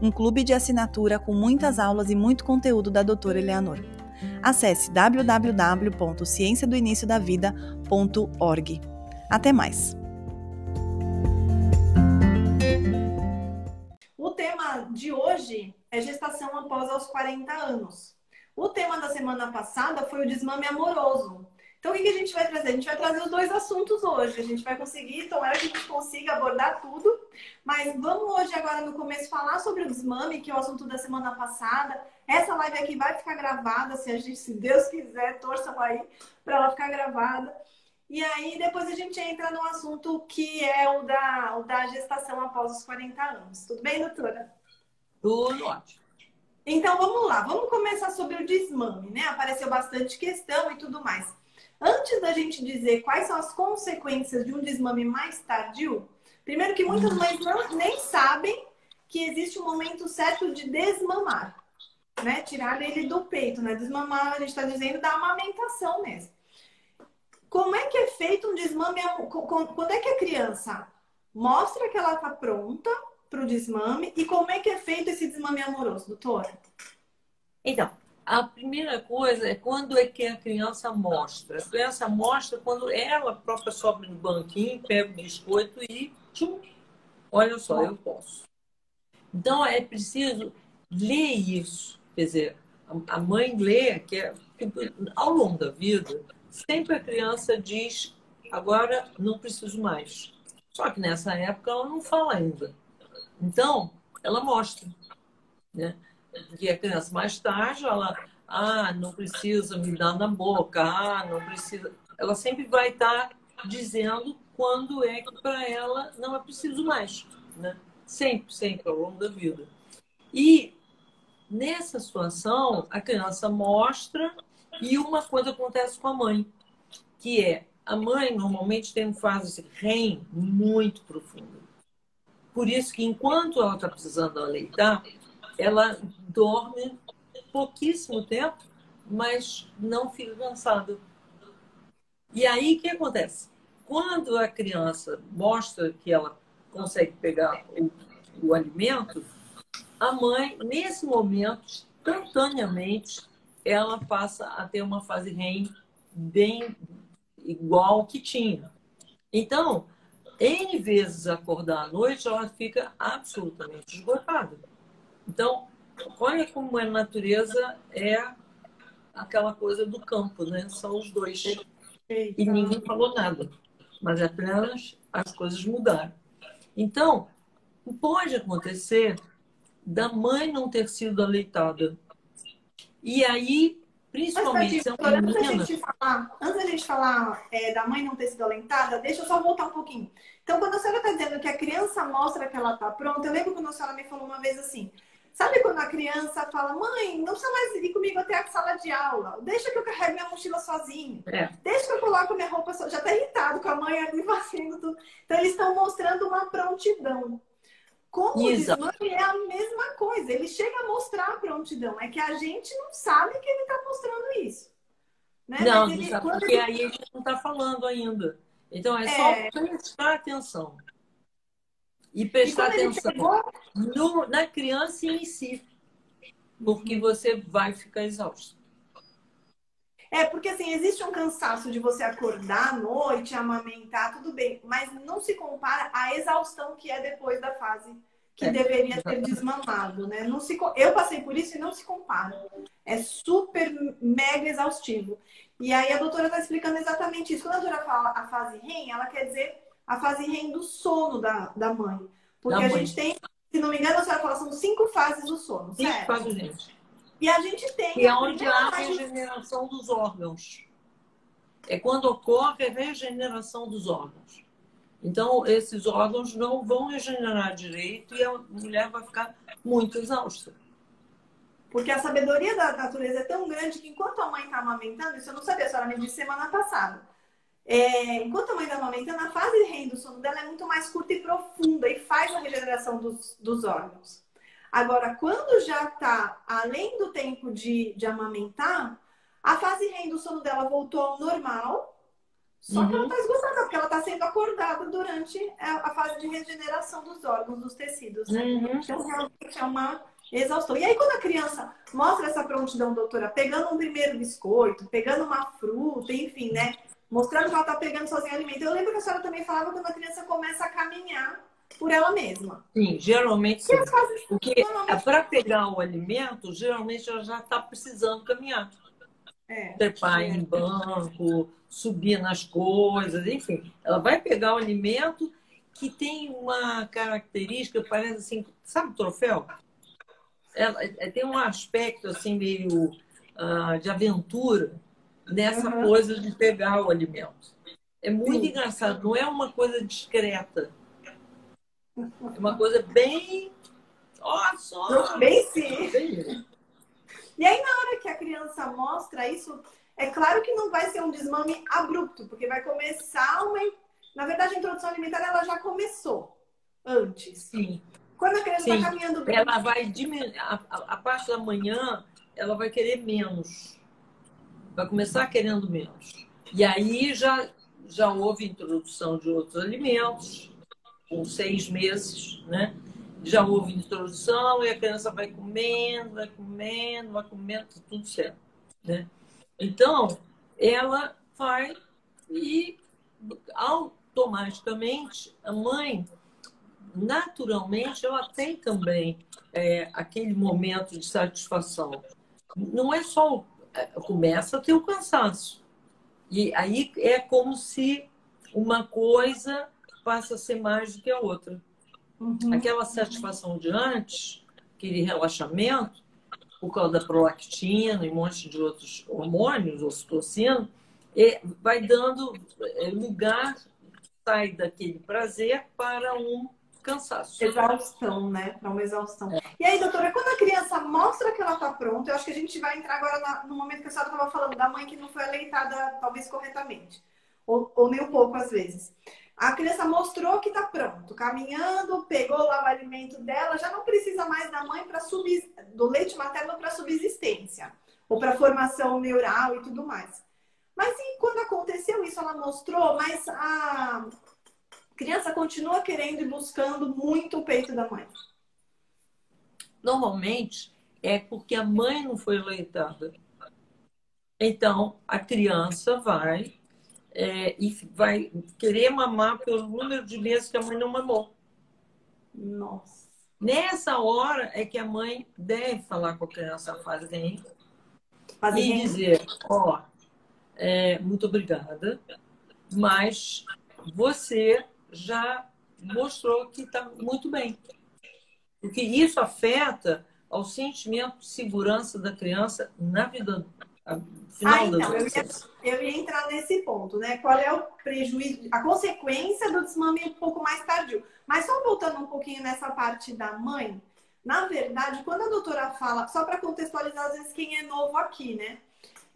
um clube de assinatura com muitas aulas e muito conteúdo da doutora Eleanor. Acesse www.cienciadoiniciodavida.org. Até mais! O tema de hoje é gestação após aos 40 anos. O tema da semana passada foi o desmame amoroso. Então, o que a gente vai trazer? A gente vai trazer os dois assuntos hoje. A gente vai conseguir, tomara que a gente consiga abordar tudo. Mas vamos hoje, agora no começo, falar sobre o desmame, que é o assunto da semana passada. Essa live aqui vai ficar gravada, se, a gente, se Deus quiser, torçam aí para ela ficar gravada. E aí, depois a gente entra no assunto que é o da, o da gestação após os 40 anos. Tudo bem, doutora? Tudo ótimo. Então, vamos lá. Vamos começar sobre o desmame, né? Apareceu bastante questão e tudo mais. Antes da gente dizer quais são as consequências de um desmame mais tardio, primeiro que muitas mães não, nem sabem que existe um momento certo de desmamar, né? Tirar ele do peito, né? Desmamar, a gente está dizendo da amamentação mesmo. Como é que é feito um desmame? Quando é que a criança mostra que ela está pronta para o desmame e como é que é feito esse desmame amoroso, doutora? Então, a primeira coisa é quando é que a criança mostra. A criança mostra quando ela própria sobe no banquinho, pega o biscoito e tchum, olha só, eu posso. Então é preciso ler isso. Quer dizer, a mãe lê, que é, ao longo da vida, sempre a criança diz, agora não preciso mais. Só que nessa época ela não fala ainda. Então, ela mostra. Né? Que a criança mais tarde, ela, ah, não precisa me dar na boca, ah, não precisa. Ela sempre vai estar dizendo quando é que para ela não é preciso mais, né? Sempre, sempre ao longo da vida. E nessa situação, a criança mostra e uma coisa acontece com a mãe, que é a mãe normalmente tem uma fase REM muito profunda. Por isso que enquanto ela está precisando aleitar, ela dorme pouquíssimo tempo, mas não fica cansada. E aí o que acontece? Quando a criança mostra que ela consegue pegar o, o alimento, a mãe, nesse momento, instantaneamente, ela passa a ter uma fase REM bem igual que tinha. Então, N vezes acordar à noite, ela fica absolutamente esgotada. Então, olha como a natureza é aquela coisa do campo, né? São os dois. E ninguém falou nada. Mas apenas as coisas mudaram. Então, pode acontecer da mãe não ter sido aleitada. E aí, principalmente se é uma antes, da gente falar, antes da gente falar é, da mãe não ter sido aleitada, deixa eu só voltar um pouquinho. Então, quando a senhora está dizendo que a criança mostra que ela está pronta, eu lembro quando a senhora me falou uma vez assim, Sabe quando a criança fala, mãe, não precisa mais ir comigo até a sala de aula. Deixa que eu carregue minha mochila sozinho. É. Deixa que eu coloque minha roupa sozinho. Já tá irritado com a mãe ali fazendo tudo. Então, eles estão mostrando uma prontidão. Como diz mãe, é a mesma coisa. Ele chega a mostrar a prontidão. É que a gente não sabe que ele está mostrando isso. Né? Não, ele, porque ele... aí ele não está falando ainda. Então, é, é só prestar atenção. E prestar e atenção chegou... no, na criança em si, porque você vai ficar exausto. É, porque assim, existe um cansaço de você acordar à noite, amamentar, tudo bem, mas não se compara à exaustão que é depois da fase que é, deveria ter desmamado, né? Não se, eu passei por isso e não se compara. É super mega exaustivo. E aí a doutora está explicando exatamente isso. Quando a doutora fala a fase REM, ela quer dizer a fase REM do sono da, da mãe. Porque da a mãe. gente tem, se não me engano, a senhora fala, são cinco fases do sono, cinco certo? fases, gente. E a gente tem. E é onde há a regeneração dos órgãos. É quando ocorre a regeneração dos órgãos. Então, esses órgãos não vão regenerar direito e a mulher vai ficar muito exausta. Porque a sabedoria da natureza é tão grande que enquanto a mãe está amamentando, isso eu não sabia, a senhora me disse semana passada. É, enquanto a mãe está amamentando, a fase REM do sono dela é muito mais curta e profunda e faz a regeneração dos, dos órgãos. Agora, quando já está além do tempo de, de amamentar, a fase REM do sono dela voltou ao normal, só uhum. que ela está uhum. esgotada, porque ela está sendo acordada durante a, fase de regeneração dos órgãos, dos tecidos. Né? Uhum. Então, realmente é uma exaustou. E aí, quando a criança mostra essa prontidão, doutora, pegando um primeiro biscoito, pegando uma fruta, enfim, né? Mostrando que ela tá pegando sozinha alimento. Eu lembro que a senhora também falava quando a criança começa a caminhar por ela mesma. Sim, geralmente sim. Porque para pegar o alimento, geralmente ela já está precisando caminhar. É, Trepar é. em banco, subir nas coisas, enfim. Ela vai pegar o alimento que tem uma característica, parece assim, sabe o troféu? ela, é, tem um aspecto assim meio uh, de aventura nessa uhum. coisa de pegar o alimento. É muito Sim. engraçado, não é uma coisa discreta. É uma coisa bem. Ó, só! Bem sim. E aí, na hora que a criança mostra isso, é claro que não vai ser um desmame abrupto, porque vai começar uma. Na verdade, a introdução alimentar ela já começou antes. Sim. Quando a criança está caminhando bem. Ela vai diminuir. A, a, parte da manhã, ela vai querer menos. Vai começar querendo menos. E aí já, já houve introdução de outros alimentos, com seis meses, né? Já houve introdução e a criança vai comendo, vai comendo, vai comendo, tudo certo. Né? Então, ela vai e automaticamente a mãe naturalmente ela tem também é, aquele momento de satisfação. Não é só. É, começa a ter o cansaço. E aí é como se uma coisa passa a ser mais do que a outra. Uhum. Aquela satisfação de antes, aquele relaxamento, por causa da prolactina e um monte de outros hormônios, ocitocina, vai dando é, lugar, sai daquele prazer para um cansaço. Exaustão, né? Para uma exaustão. É. E aí, doutora, quando a criança mostra que ela está pronta, eu acho que a gente vai entrar agora na, no momento que a senhora estava falando da mãe que não foi aleitada, talvez corretamente, ou, ou nem um pouco às vezes. A criança mostrou que está pronto, caminhando, pegou lá o alimento dela, já não precisa mais da mãe para subs... do leite materno para subsistência ou para formação neural e tudo mais. Mas e quando aconteceu isso, ela mostrou, mas a, criança continua querendo e buscando muito o peito da mãe? Normalmente é porque a mãe não foi aleitada. Então, a criança vai é, e vai querer mamar pelo número de meses que a mãe não mamou. Nossa. Nessa hora é que a mãe deve falar com a criança fazem e dizer, ó, oh, é, muito obrigada, mas você já mostrou que está muito bem. Porque isso afeta ao sentimento de segurança da criança na vida final ah, então, eu ia, eu ia entrar nesse ponto, né? Qual é o prejuízo, a consequência do desmame um pouco mais tardio. Mas só voltando um pouquinho nessa parte da mãe, na verdade, quando a doutora fala, só para contextualizar às vezes quem é novo aqui, né?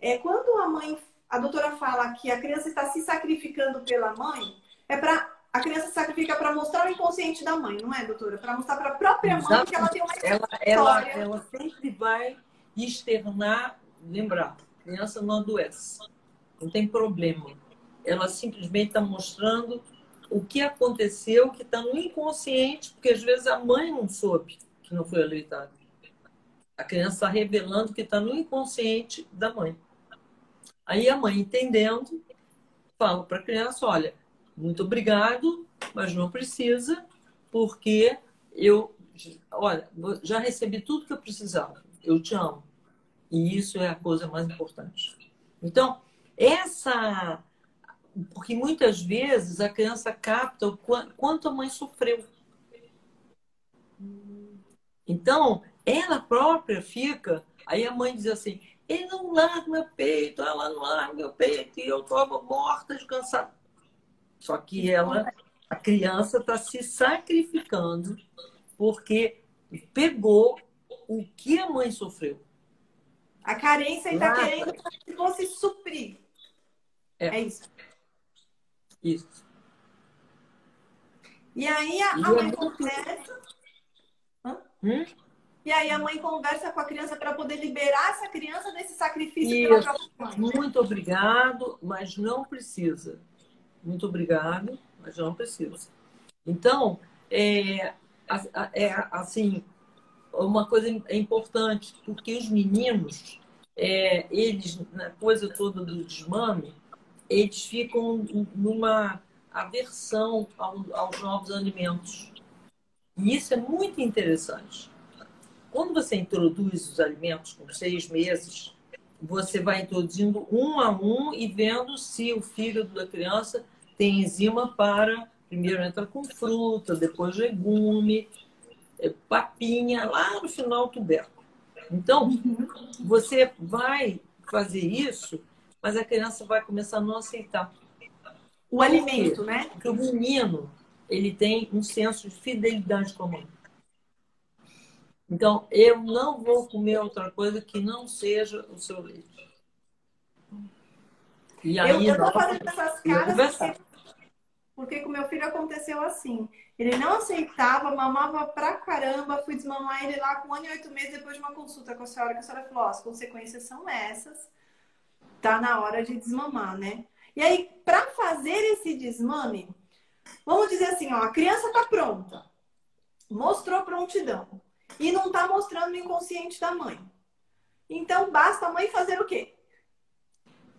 É quando a mãe, a doutora fala que a criança está se sacrificando pela mãe, é para a criança sacrifica para mostrar o inconsciente da mãe, não é, doutora? Para mostrar para a própria mãe que ela tem uma. Ela, ela, ela sempre vai externar, lembrar, criança não adoece, não tem problema. Ela simplesmente está mostrando o que aconteceu, que está no inconsciente, porque às vezes a mãe não soube que não foi aleitada. A criança está revelando que está no inconsciente da mãe. Aí a mãe, entendendo, fala para a criança: olha, muito obrigado, mas não precisa, porque eu, olha, já recebi tudo que eu precisava. Eu te amo. E isso é a coisa mais importante. Então, essa. Porque muitas vezes a criança capta o quanto a mãe sofreu. Então, ela própria fica. Aí a mãe diz assim: ele não larga meu peito, ela não larga meu peito, e eu estou morta de cansado. Só que ela, a criança está se sacrificando porque pegou o que a mãe sofreu. A carência está querendo se fosse suprir. É, é isso. Isso. E aí a, a mãe conversa. Hum? E aí a mãe conversa com a criança para poder liberar essa criança desse sacrifício Isso. Muito obrigado, mas não precisa. Muito obrigado, mas não precisa. Então, é, é assim, uma coisa é importante, porque os meninos, é, eles, na coisa toda do desmame, eles ficam numa aversão aos novos alimentos. E isso é muito interessante. Quando você introduz os alimentos com seis meses, você vai introduzindo um a um e vendo se o fígado da criança tem enzima para. Primeiro entra com fruta, depois legume, é, papinha, lá no final tubérculo. Então, você vai fazer isso, mas a criança vai começar a não aceitar. O Por alimento, quê? né? Porque o menino, ele tem um senso de fidelidade com a mãe. Então, eu não vou comer outra coisa que não seja o seu leite. E aí, eu, estou fazendo essas caras porque, com meu filho aconteceu assim. Ele não aceitava, mamava pra caramba. Fui desmamar ele lá com um ano e oito meses depois de uma consulta com a senhora, que a senhora falou: as consequências são essas. Tá na hora de desmamar, né? E aí, para fazer esse desmame, vamos dizer assim: ó, a criança tá pronta, mostrou prontidão e não tá mostrando no inconsciente da mãe. Então, basta a mãe fazer o quê?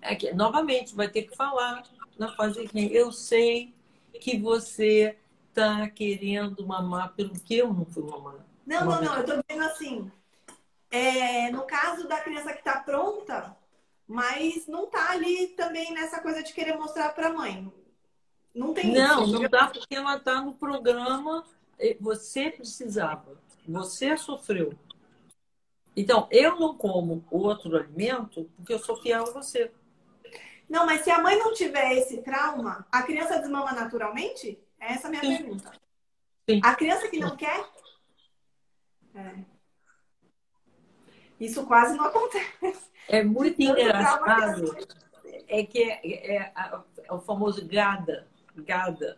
É que, novamente, vai ter que falar na fase que eu sei que você tá querendo mamar pelo que eu não fui mamar. Não, não, não. Eu tô dizendo assim. É, no caso da criança que tá pronta, mas não tá ali também nessa coisa de querer mostrar para a mãe. Não tem Não, isso. não dá porque ela tá no programa. Você precisava, você sofreu. Então, eu não como outro alimento porque eu sou fiel a você. Não, mas se a mãe não tiver esse trauma, a criança desmama naturalmente? Essa é a minha Sim. pergunta. Sim. A criança que não quer? É. Isso quase não acontece. É muito engraçado. É que é, é, é, o famoso gada. Gada.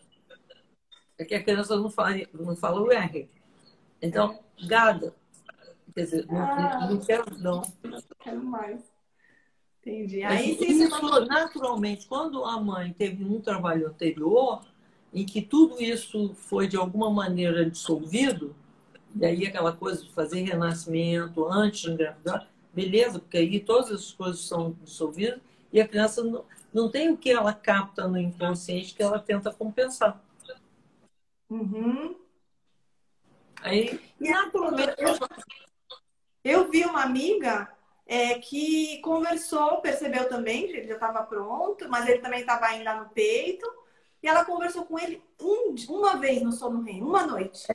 É que a criança não fala, não fala o R. Então, gada. Quer dizer, não, ah, não quero, não. Não quero mais. Entendi. Aí, isso, naturalmente, quando a mãe teve um trabalho anterior, em que tudo isso foi de alguma maneira dissolvido, e aí aquela coisa de fazer renascimento antes de engravidar, beleza, porque aí todas as coisas são dissolvidas e a criança não, não tem o que ela capta no inconsciente que ela tenta compensar. Uhum. Aí, naturalmente. Eu, eu vi uma amiga é, que conversou, percebeu também, ele já estava pronto, mas ele também estava ainda no peito. E ela conversou com ele um, uma vez no sono uma noite.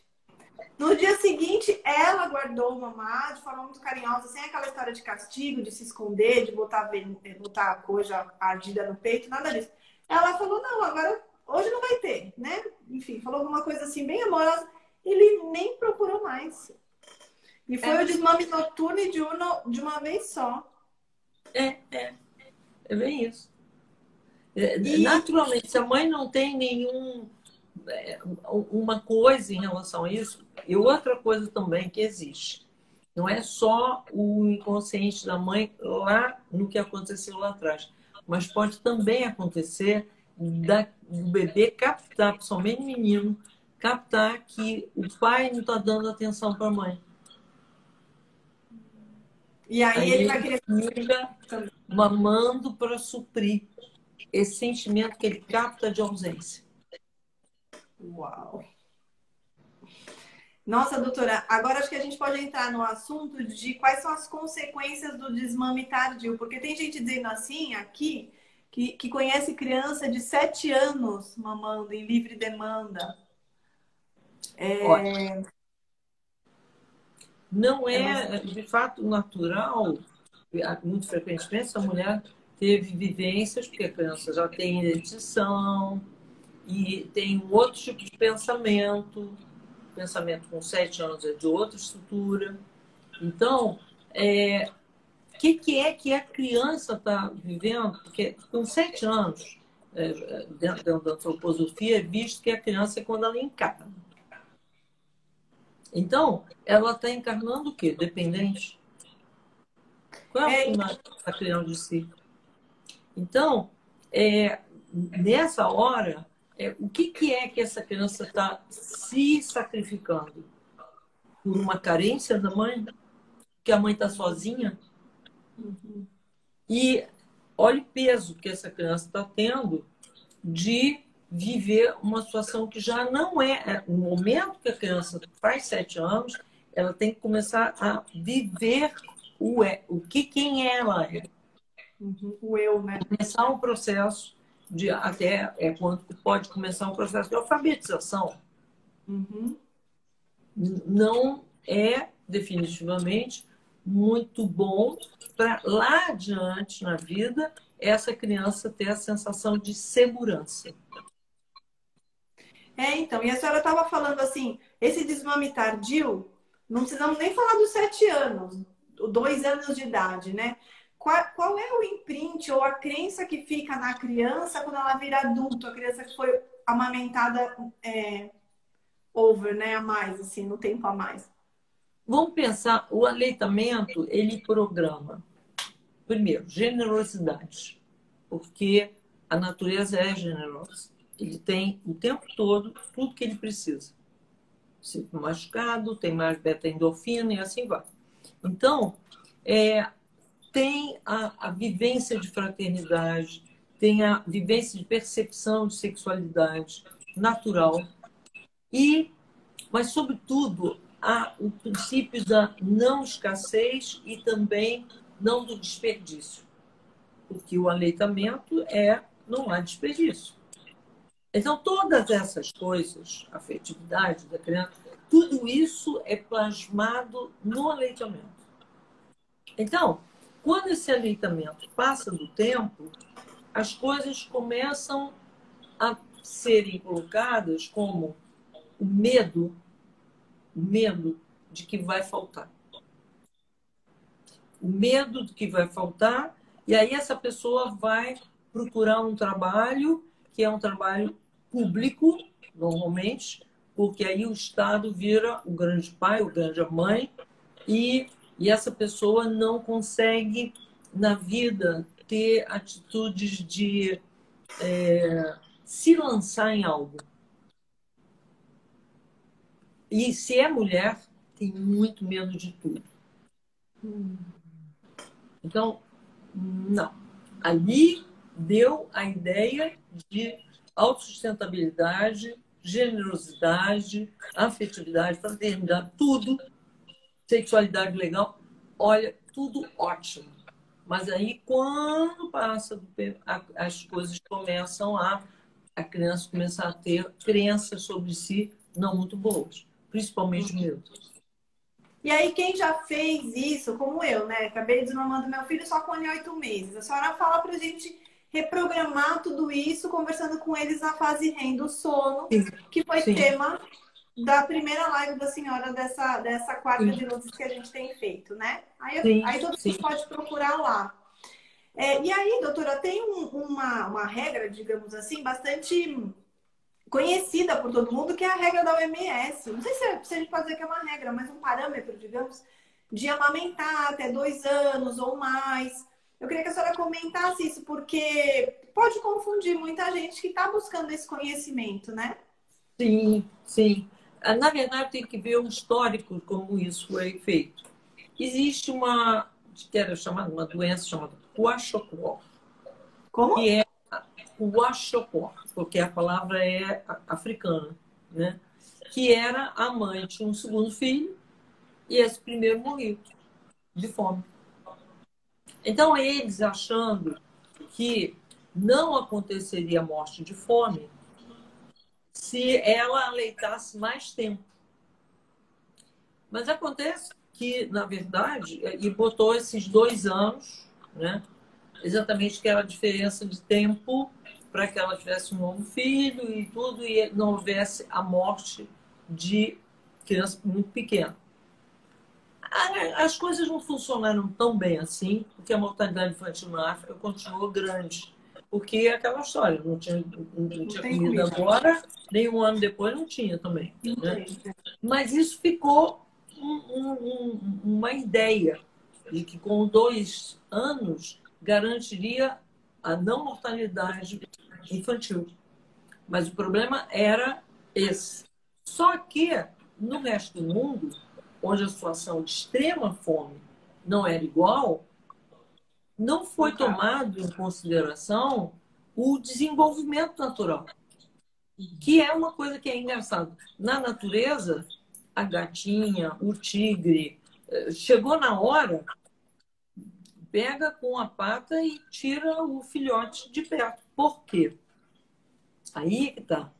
No dia seguinte, ela guardou o mamar de forma muito carinhosa, sem aquela história de castigo, de se esconder, de botar, eh, botar a coisa ardida no peito, nada disso. Ela falou: não, agora hoje não vai ter, né? Enfim, falou alguma coisa assim, bem amorosa. Ele nem procurou mais. E foi é. o desmame noturno e diurno de uma vez só. É, é. É bem isso. É, e... Naturalmente, se a mãe não tem nenhum é, uma coisa em relação a isso, e outra coisa também que existe. Não é só o inconsciente da mãe lá no que aconteceu lá atrás, mas pode também acontecer da, do bebê captar, principalmente menino, captar que o pai não está dando atenção para a mãe. E aí, aí ele vai querer fica mamando para suprir esse sentimento que ele capta de ausência. Uau! Nossa, doutora, agora acho que a gente pode entrar no assunto de quais são as consequências do desmame tardio, porque tem gente dizendo assim aqui que, que conhece criança de 7 anos mamando em livre demanda. É... Não é, de fato, natural, muito frequentemente, essa mulher teve vivências, porque a criança já tem edição e tem um outro tipo de pensamento. O pensamento com sete anos é de outra estrutura. Então, é, o que, que é que a criança está vivendo? Porque com sete anos, é, dentro da antroposofia, é visto que a criança é quando ela encarna. Então, ela está encarnando o quê? Dependente. Qual é a finalidade da criança de si? Então, é, nessa hora, é, o que, que é que essa criança está se sacrificando? Por uma carência da mãe? Que a mãe está sozinha? Uhum. E olha o peso que essa criança está tendo de viver uma situação que já não é, é. No momento que a criança faz sete anos, ela tem que começar a viver o, é, o que quem ela é. Uhum. O eu, né? Começar um processo de até é quando pode começar um processo de alfabetização. Uhum. Não é definitivamente muito bom para lá adiante na vida essa criança ter a sensação de segurança. É, então, e a senhora estava falando assim, esse desmame tardio, não precisamos nem falar dos sete anos, dois anos de idade, né? Qual, qual é o imprint ou a crença que fica na criança quando ela vira adulto, a criança que foi amamentada é, over, né, a mais, assim, no tempo a mais? Vamos pensar, o aleitamento, ele programa, primeiro, generosidade, porque a natureza é generosa. Ele tem o tempo todo tudo que ele precisa. Se machucado, tem mais beta-endorfina e assim vai. Então, é, tem a, a vivência de fraternidade, tem a vivência de percepção de sexualidade natural e, mas sobretudo, há o princípio da não escassez e também não do desperdício, porque o aleitamento é não há desperdício. Então, todas essas coisas, afetividade da criança, tudo isso é plasmado no aleitamento. Então, quando esse aleitamento passa do tempo, as coisas começam a serem colocadas como o medo, o medo de que vai faltar. O medo de que vai faltar, e aí essa pessoa vai procurar um trabalho que é um trabalho público, normalmente, porque aí o Estado vira o grande pai, o grande mãe, e, e essa pessoa não consegue, na vida, ter atitudes de é, se lançar em algo. E se é mulher, tem muito medo de tudo. Então, não. Ali deu a ideia de autossustentabilidade, generosidade, afetividade, fraternidade, tudo, sexualidade legal, olha, tudo ótimo. Mas aí, quando passa, as coisas começam a. a criança começar a ter crenças sobre si não muito boas, principalmente medo. E aí, quem já fez isso, como eu, né? Acabei desmamando meu filho só com oito meses. A senhora fala pra gente reprogramar tudo isso, conversando com eles na fase REM do sono, Sim. que foi Sim. tema da primeira live da senhora dessa, dessa quarta Sim. de luzes que a gente tem feito, né? Aí, aí todo mundo pode procurar lá. É, e aí, doutora, tem um, uma, uma regra, digamos assim, bastante conhecida por todo mundo, que é a regra da OMS. Não sei se, é, se a gente pode dizer que é uma regra, mas um parâmetro, digamos, de amamentar até dois anos ou mais. Eu queria que a senhora comentasse isso, porque pode confundir muita gente que está buscando esse conhecimento, né? Sim, sim. Ah, na verdade, tem que ver o histórico como isso foi feito. Existe uma, que era chamada, uma doença chamada Kwashiorkor. Como? Que é Kwashiorkor, porque a palavra é africana, né? Que era a mãe de um segundo filho e esse primeiro morreu de fome. Então, eles achando que não aconteceria morte de fome se ela aleitasse mais tempo. Mas acontece que, na verdade, e botou esses dois anos, né? exatamente que era a diferença de tempo para que ela tivesse um novo filho e tudo, e não houvesse a morte de criança muito pequena. As coisas não funcionaram tão bem assim, porque a mortalidade infantil na África continuou grande. Porque é aquela história, não tinha, não, não tinha comida agora, nem um ano depois não tinha também. Né? Mas isso ficou um, um, uma ideia de que com dois anos garantiria a não mortalidade infantil. Mas o problema era esse. Só que no resto do mundo, onde a situação de extrema fome não era igual, não foi tomado em consideração o desenvolvimento natural, que é uma coisa que é engraçada. Na natureza, a gatinha, o tigre, eh, chegou na hora, pega com a pata e tira o filhote de perto. Por quê? Aí que tá.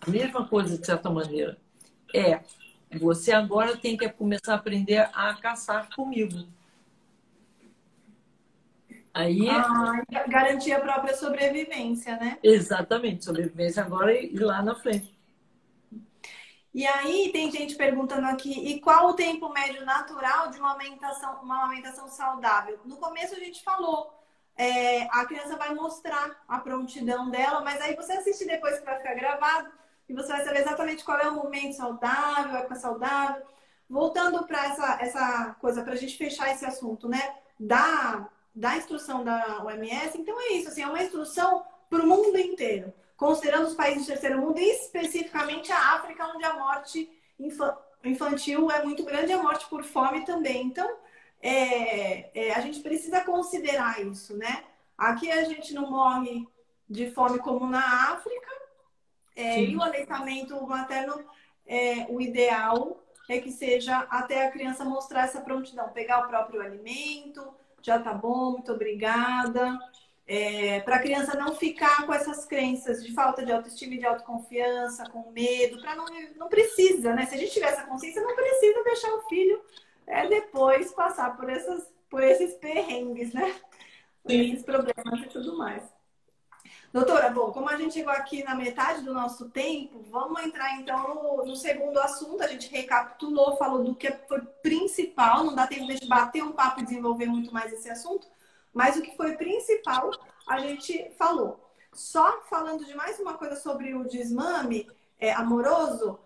A mesma coisa, de certa maneira. É, você agora tem que começar a aprender a caçar comigo. Aí. Ah, garantir a própria sobrevivência, né? Exatamente, sobrevivência agora e lá na frente. E aí tem gente perguntando aqui, e qual o tempo médio natural de uma amamentação, uma amamentação saudável? No começo a gente falou, é, a criança vai mostrar a prontidão dela, mas aí você assiste depois que vai ficar gravado e você vai saber exatamente qual é o momento saudável, a época saudável. Voltando para essa, essa coisa, para a gente fechar esse assunto, né? Da, da instrução da OMS, então é isso, assim, é uma instrução para o mundo inteiro considerando os países do terceiro mundo e especificamente a África, onde a morte infantil é muito grande e a morte por fome também. Então, é, é, a gente precisa considerar isso, né? Aqui a gente não morre de fome como na África, é, e o aleitamento materno, é, o ideal é que seja até a criança mostrar essa prontidão, pegar o próprio alimento, já tá bom, muito obrigada. É, para a criança não ficar com essas crenças de falta de autoestima e de autoconfiança, com medo, para não, não precisa, né? Se a gente tiver essa consciência, não precisa deixar o filho é, depois passar por, essas, por esses perrengues, né? Por esses problemas e tudo mais. Doutora, bom, como a gente chegou aqui na metade do nosso tempo, vamos entrar então no, no, segundo assunto. A gente recapitulou, falou do que foi principal, não dá tempo de bater um papo e desenvolver muito mais esse assunto. Mas o que foi principal, a gente falou. Só falando de mais uma coisa sobre o desmame é, amoroso,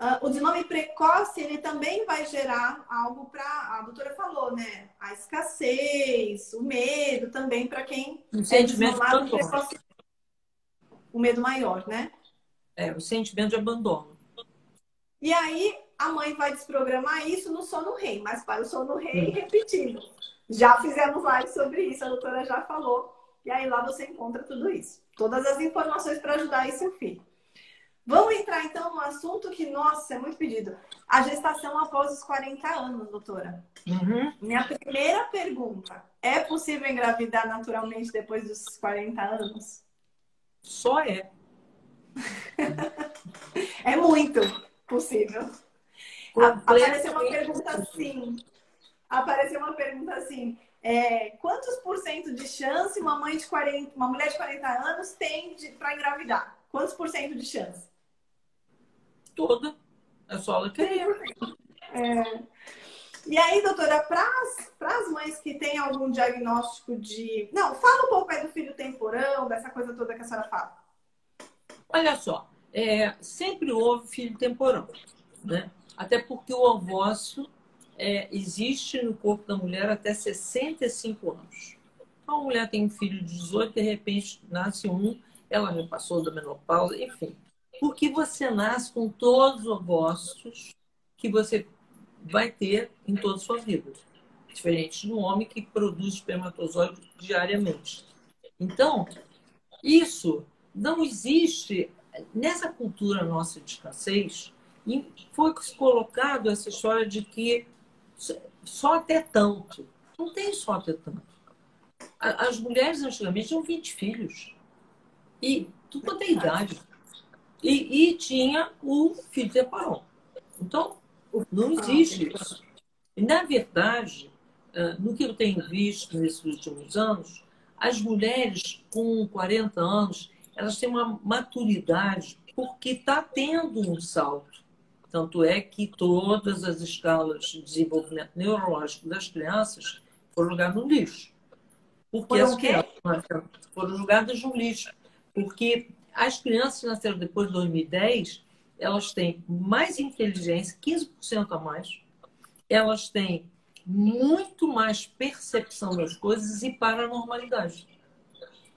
uh, o desmame precoce ele também vai gerar algo para a doutora falou, né? A escassez, o medo também para quem um é desmamado precoce. O medo maior, né? É, o sentimento de abandono. E aí a mãe vai desprogramar isso no sono rei, mas para o sono rei, repetindo. Já fizemos live sobre isso, a doutora já falou. E aí lá você encontra tudo isso. Todas as informações para ajudar aí seu filho. Vamos entrar então no assunto que, nossa, é muito pedido. A gestação após os 40 anos, doutora. Uhum. Minha primeira pergunta: é possível engravidar naturalmente depois dos 40 anos? Só é. é muito possível. Apareceu uma pergunta assim apareceu uma pergunta assim: é, quantos por cento de chance uma mãe de 40, uma mulher de 40 anos tem para engravidar? Quantos por cento de chance? Toda. É só ela querer. É. E aí, doutora, para as mães que têm algum diagnóstico de. Não, fala um pouco aí do filho temporão, dessa coisa toda que a senhora fala. Olha só, é, sempre houve filho temporão, né? Até porque o ovócito é, existe no corpo da mulher até 65 anos. Então, a mulher tem um filho de 18, de repente nasce um, ela não passou da menopausa, enfim. Porque você nasce com todos os ovócitos que você vai ter em toda a sua vida. Diferente do homem que produz espermatozoide diariamente. Então, isso não existe nessa cultura nossa de escassez. Foi colocado essa história de que só até tanto. Não tem só até tanto. As mulheres antigamente tinham 20 filhos. E tudo quanto é idade. E, e tinha o filho temporal. Então, não existe isso. E, na verdade, no que eu tenho visto nesses últimos anos, as mulheres com 40 anos, elas têm uma maturidade porque está tendo um salto. Tanto é que todas as escalas de desenvolvimento neurológico das crianças foram jogadas no lixo. Porque as crianças foram jogadas no lixo. Porque as crianças nasceram depois de 2010, elas têm mais inteligência, 15% a mais. Elas têm muito mais percepção das coisas e paranormalidade.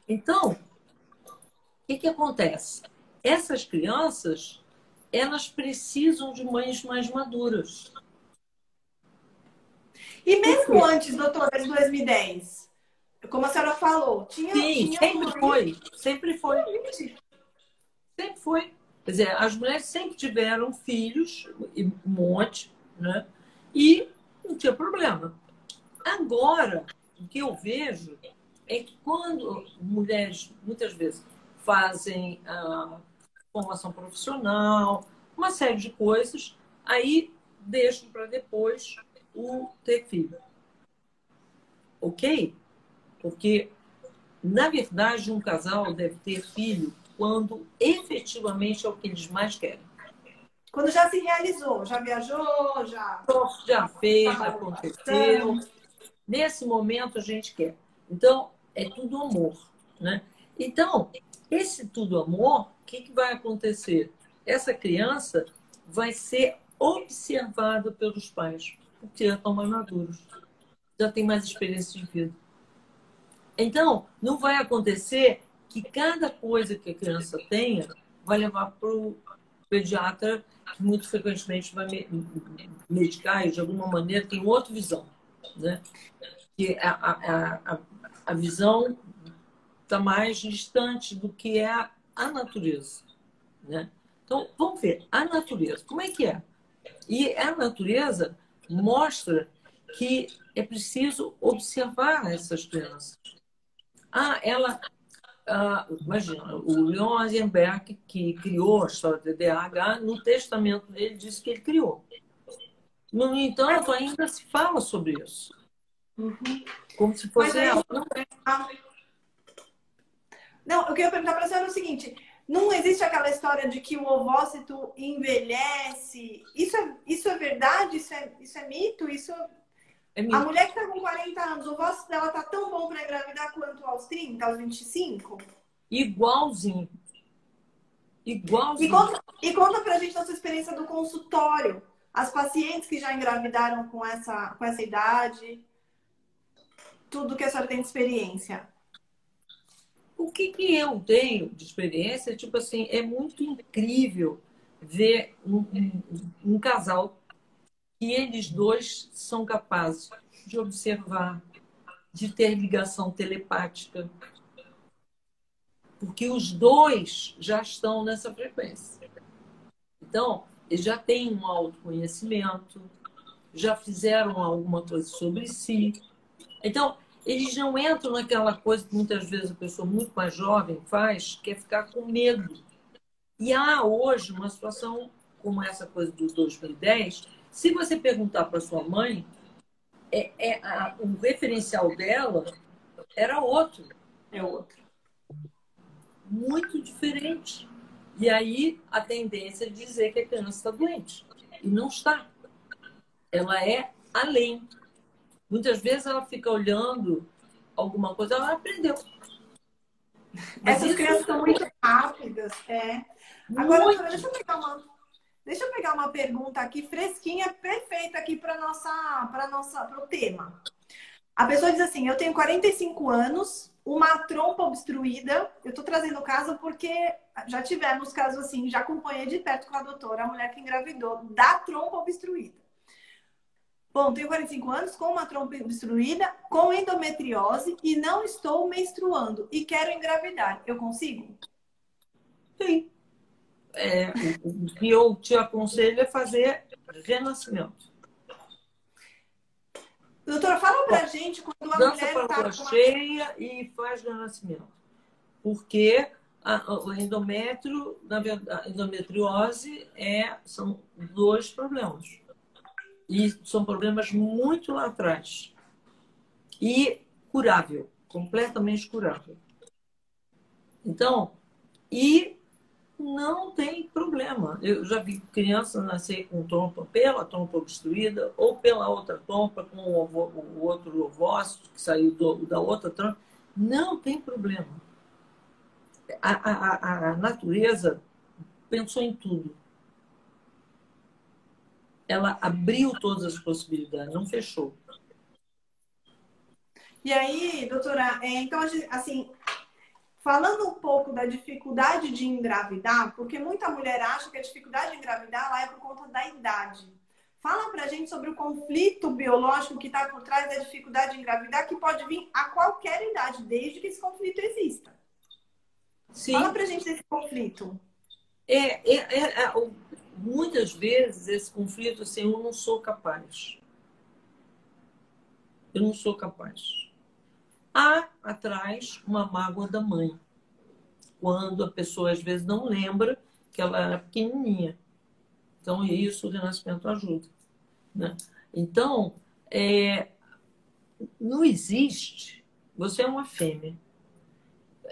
Então, o que, que acontece? Essas crianças, elas precisam de mães mais maduras. E mesmo antes, doutora, de 2010, como a senhora falou, tinha. Sim, tinha sempre mãe... foi. Sempre foi. Sempre foi. Quer dizer, as mulheres sempre tiveram filhos, um monte, né? E não tinha problema. Agora, o que eu vejo é que quando mulheres, muitas vezes, fazem a formação profissional, uma série de coisas, aí deixam para depois o ter filho. Ok? Porque, na verdade, um casal deve ter filho quando efetivamente é o que eles mais querem. Quando já se realizou, já viajou, já. Já fez, já aconteceu. Nesse momento a gente quer. Então, é tudo amor. Né? Então, esse tudo amor, o que, que vai acontecer? Essa criança vai ser observada pelos pais, porque já estão mais maduros, já tem mais experiência de vida. Então, não vai acontecer que cada coisa que a criança tenha vai levar para o pediatra, que muito frequentemente vai medicar e de alguma maneira tem outra visão. Né? Que a, a, a, a visão está mais distante do que é a, natureza. Né? Então, vamos ver, a natureza, como é que é? E a natureza mostra que é preciso observar essas crianças. Ah, ela. Ah, imagina, o Leon Eisenberg, que criou a história do DDH, no testamento dele disse que ele criou. No entanto, ainda se fala sobre isso. Uhum. Como se fosse ela. Não, é. não, eu queria perguntar para a senhora o seguinte: não existe aquela história de que o ovócito envelhece? Isso é, isso é verdade? Isso é, isso é mito? Isso é. A mulher que está com 40 anos, o ovócito dela tá tão bom para engravidar quanto aos 30, aos 25? Igualzinho. Igualzinho. E conta, e conta pra gente a sua experiência do consultório. As pacientes que já engravidaram com essa, com essa idade tudo que a senhora tem de experiência? O que, que eu tenho de experiência, tipo assim, é muito incrível ver um, um, um casal que eles dois são capazes de observar, de ter ligação telepática, porque os dois já estão nessa frequência. Então, eles já têm um autoconhecimento, já fizeram alguma coisa sobre si, então, eles não entram naquela coisa que muitas vezes a pessoa muito mais jovem faz, que é ficar com medo. E há hoje uma situação como essa coisa do 2010. Se você perguntar para sua mãe, é, é a, o referencial dela era outro. É outro. Muito diferente. E aí a tendência é dizer que a criança está doente. E não está. Ela é além. Muitas vezes ela fica olhando alguma coisa, ela aprendeu. Mas Essas crianças são muito rápidas. É. Agora, muito. deixa eu pegar uma. Deixa eu pegar uma pergunta aqui fresquinha, perfeita aqui para nossa, para nossa, para o tema. A pessoa diz assim: eu tenho 45 anos, uma trompa obstruída. Eu estou trazendo o caso porque já tivemos casos assim, já acompanhei de perto com a doutora, a mulher que engravidou da trompa obstruída. Bom, tenho 45 anos, com uma trompa obstruída, com endometriose e não estou menstruando e quero engravidar. Eu consigo? Sim. É, o que eu te aconselho é fazer renascimento. Doutora, fala pra gente quando a Dança mulher para tá a cheia e faz renascimento. Porque a, o endométrio, na verdade, a endometriose é, são dois problemas. E são problemas muito lá atrás. E curável, completamente curável. Então, e não tem problema. Eu já vi criança nascer com trompa pela trompa obstruída ou pela outra trompa, com o, o outro ovócito que saiu do, da outra trompa. Não tem problema. A, a, a natureza pensou em tudo. Ela abriu todas as possibilidades, não fechou. E aí, doutora, é, então, assim, falando um pouco da dificuldade de engravidar, porque muita mulher acha que a dificuldade de engravidar lá é por conta da idade. Fala pra gente sobre o conflito biológico que está por trás da dificuldade de engravidar, que pode vir a qualquer idade, desde que esse conflito exista. Sim. Fala pra gente desse conflito. É, é, é, é muitas vezes esse conflito assim, eu não sou capaz. Eu não sou capaz há atrás uma mágoa da mãe. Quando a pessoa às vezes não lembra que ela era pequenininha. Então, isso o renascimento ajuda. Né? Então, é, não existe. Você é uma fêmea.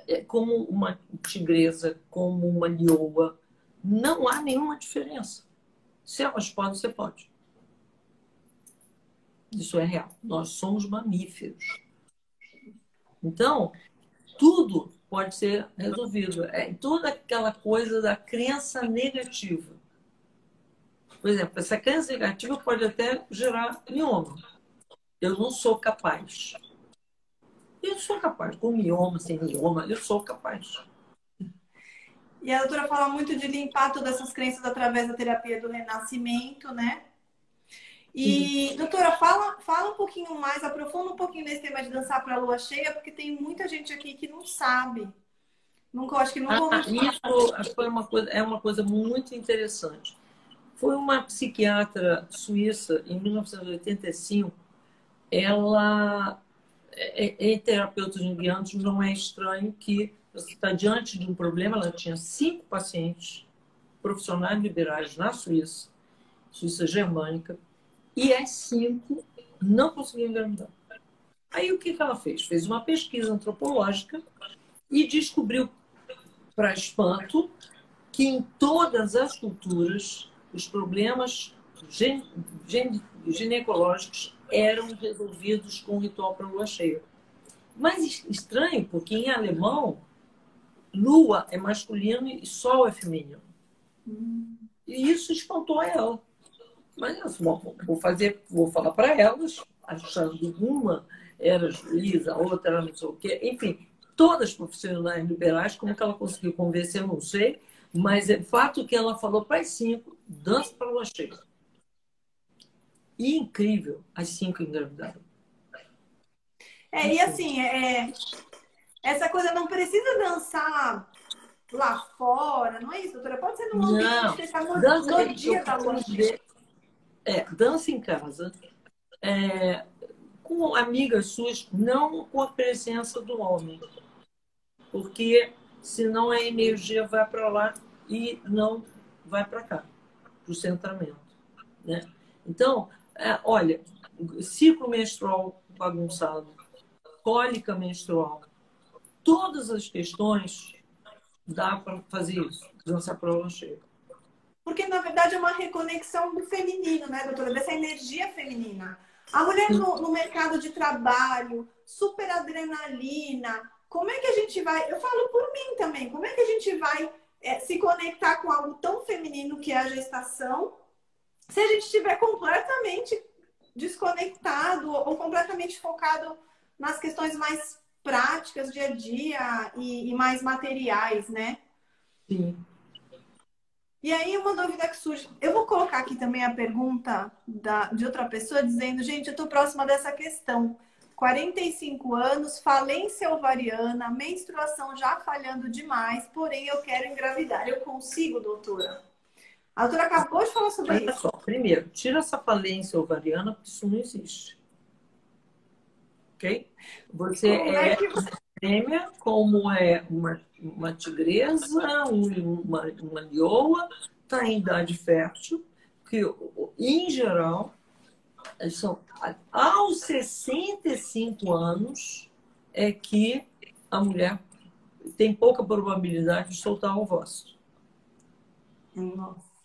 É como uma tigresa, como uma lioa. Não há nenhuma diferença. Se elas podem, você pode. Isso é real. Nós somos mamíferos. Então, tudo pode ser resolvido. É toda aquela coisa da crença negativa. Por exemplo, essa crença negativa pode até gerar mioma. Eu não sou capaz. Eu sou capaz. Com mioma, sem mioma, eu sou capaz. E a doutora fala muito de limpar todas essas crenças através da terapia do renascimento, né? E, Sim. doutora, fala, fala um pouquinho mais, aprofunda um pouquinho nesse tema de dançar para a lua cheia, porque tem muita gente aqui que não sabe. Nunca, acho que nunca ah, Isso foi uma coisa, é uma coisa muito interessante. Foi uma psiquiatra suíça, em 1985, ela é, é terapeuta junguianos, não é estranho que você está diante de um problema. Ela tinha cinco pacientes profissionais liberais na Suíça, Suíça germânica, e as cinco não conseguiam engravidar. Aí o que, que ela fez? Fez uma pesquisa antropológica e descobriu, para espanto, que em todas as culturas os problemas gine ginecológicos eram resolvidos com o ritual para lua cheia. Mas estranho, porque em alemão, lua é masculino e sol é feminino. E isso espantou ela. Mas vou fazer, vou falar para elas, achando uma era juíza, a outra era não sei o quê. Enfim, todas profissionais liberais, como que ela conseguiu convencer, eu não sei. Mas é fato que ela falou para as cinco, dança para lua cheia. E incrível, as cinco engravidaram. É, e assim, é, essa coisa não precisa dançar lá fora, não é isso, doutora? Pode ser no ambiente, não, no, no dia da lua cheia. É, dança em casa. É, com amigas suas, não com a presença do homem. Porque senão a energia vai para lá e não vai para cá, para o centramento. Né? Então, é, olha, ciclo menstrual bagunçado, cólica menstrual, todas as questões dá para fazer isso, dançar prova cheia. Porque, na verdade, é uma reconexão do feminino, né, doutora? Dessa energia feminina. A mulher no, no mercado de trabalho, super adrenalina. Como é que a gente vai. Eu falo por mim também. Como é que a gente vai é, se conectar com algo tão feminino que é a gestação, se a gente estiver completamente desconectado ou completamente focado nas questões mais práticas, dia a dia e, e mais materiais, né? Sim. E aí, uma dúvida que surge. Eu vou colocar aqui também a pergunta da, de outra pessoa dizendo: gente, eu estou próxima dessa questão. 45 anos, falência ovariana, menstruação já falhando demais, porém eu quero engravidar. Eu consigo, doutora? A doutora acabou de falar sobre Olha isso. Só, primeiro, tira essa falência ovariana, porque isso não existe. Ok? Você é, é que... fêmea, como é uma uma tigresa, uma, uma lioa, está em idade fértil, que em geral são aos 65 anos é que a mulher tem pouca probabilidade de soltar o ovócito. Nossa.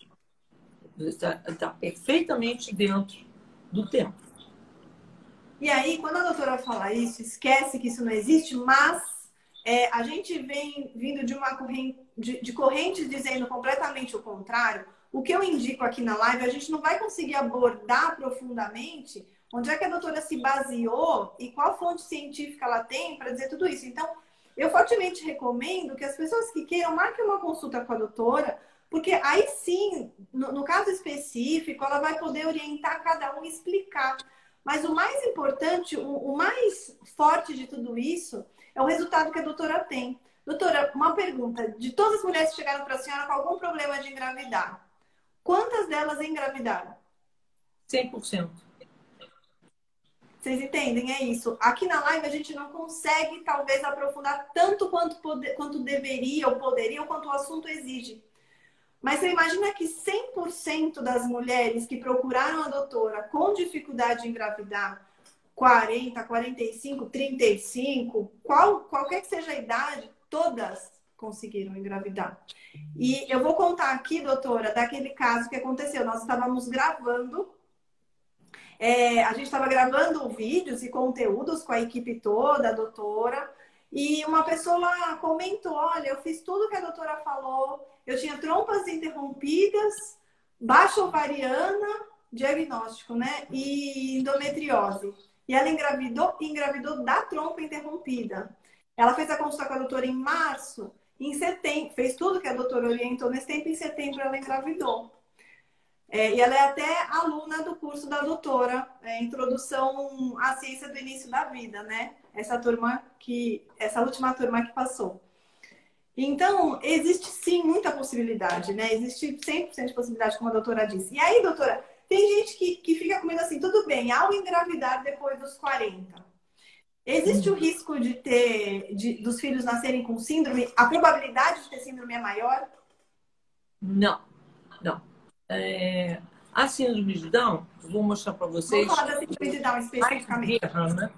Está, está perfeitamente dentro do tempo. E aí, quando a doutora fala isso, esquece que isso não existe, mas é, a gente vem vindo de uma corrente, de, de correntes dizendo completamente o contrário. O que eu indico aqui na live, a gente não vai conseguir abordar profundamente onde é que a doutora se baseou e qual fonte científica ela tem para dizer tudo isso. Então, eu fortemente recomendo que as pessoas que queiram marquem uma consulta com a doutora, porque aí sim, no, no caso específico, ela vai poder orientar cada um e explicar. Mas o mais importante, o, o mais forte de tudo isso é o resultado que a doutora tem. Doutora, uma pergunta. De todas as mulheres que chegaram para a senhora com algum problema de engravidar, quantas delas engravidaram? 100%. Vocês entendem? É isso. Aqui na live a gente não consegue, talvez, aprofundar tanto quanto, poder, quanto deveria, ou poderia, ou quanto o assunto exige. Mas você imagina que 100% das mulheres que procuraram a doutora com dificuldade de engravidar, 40, 45, 35, qual, qualquer que seja a idade, todas conseguiram engravidar. E eu vou contar aqui, doutora, daquele caso que aconteceu. Nós estávamos gravando é, a gente estava gravando vídeos e conteúdos com a equipe toda, a doutora, e uma pessoa comentou: Olha, eu fiz tudo que a doutora falou, eu tinha trompas interrompidas, baixa ovariana, diagnóstico, né? E endometriose. E ela engravidou, engravidou da trompa interrompida. Ela fez a consulta com a doutora em março, em setembro, fez tudo que a doutora orientou nesse tempo, em setembro ela engravidou. É, e ela é até aluna do curso da doutora, é, Introdução à Ciência do Início da Vida, né? Essa turma que, essa última turma que passou. Então, existe sim muita possibilidade, né? Existe 100% de possibilidade, como a doutora disse. E aí, doutora, tem gente que, que fica comendo assim, tudo bem, ao engravidar depois dos 40, existe o risco de ter, de, dos filhos nascerem com síndrome? A probabilidade de ter síndrome é maior? Não, não. É, a síndrome de Down, vou mostrar para vocês. Vamos falar da síndrome de Down especificamente. Guerra, né?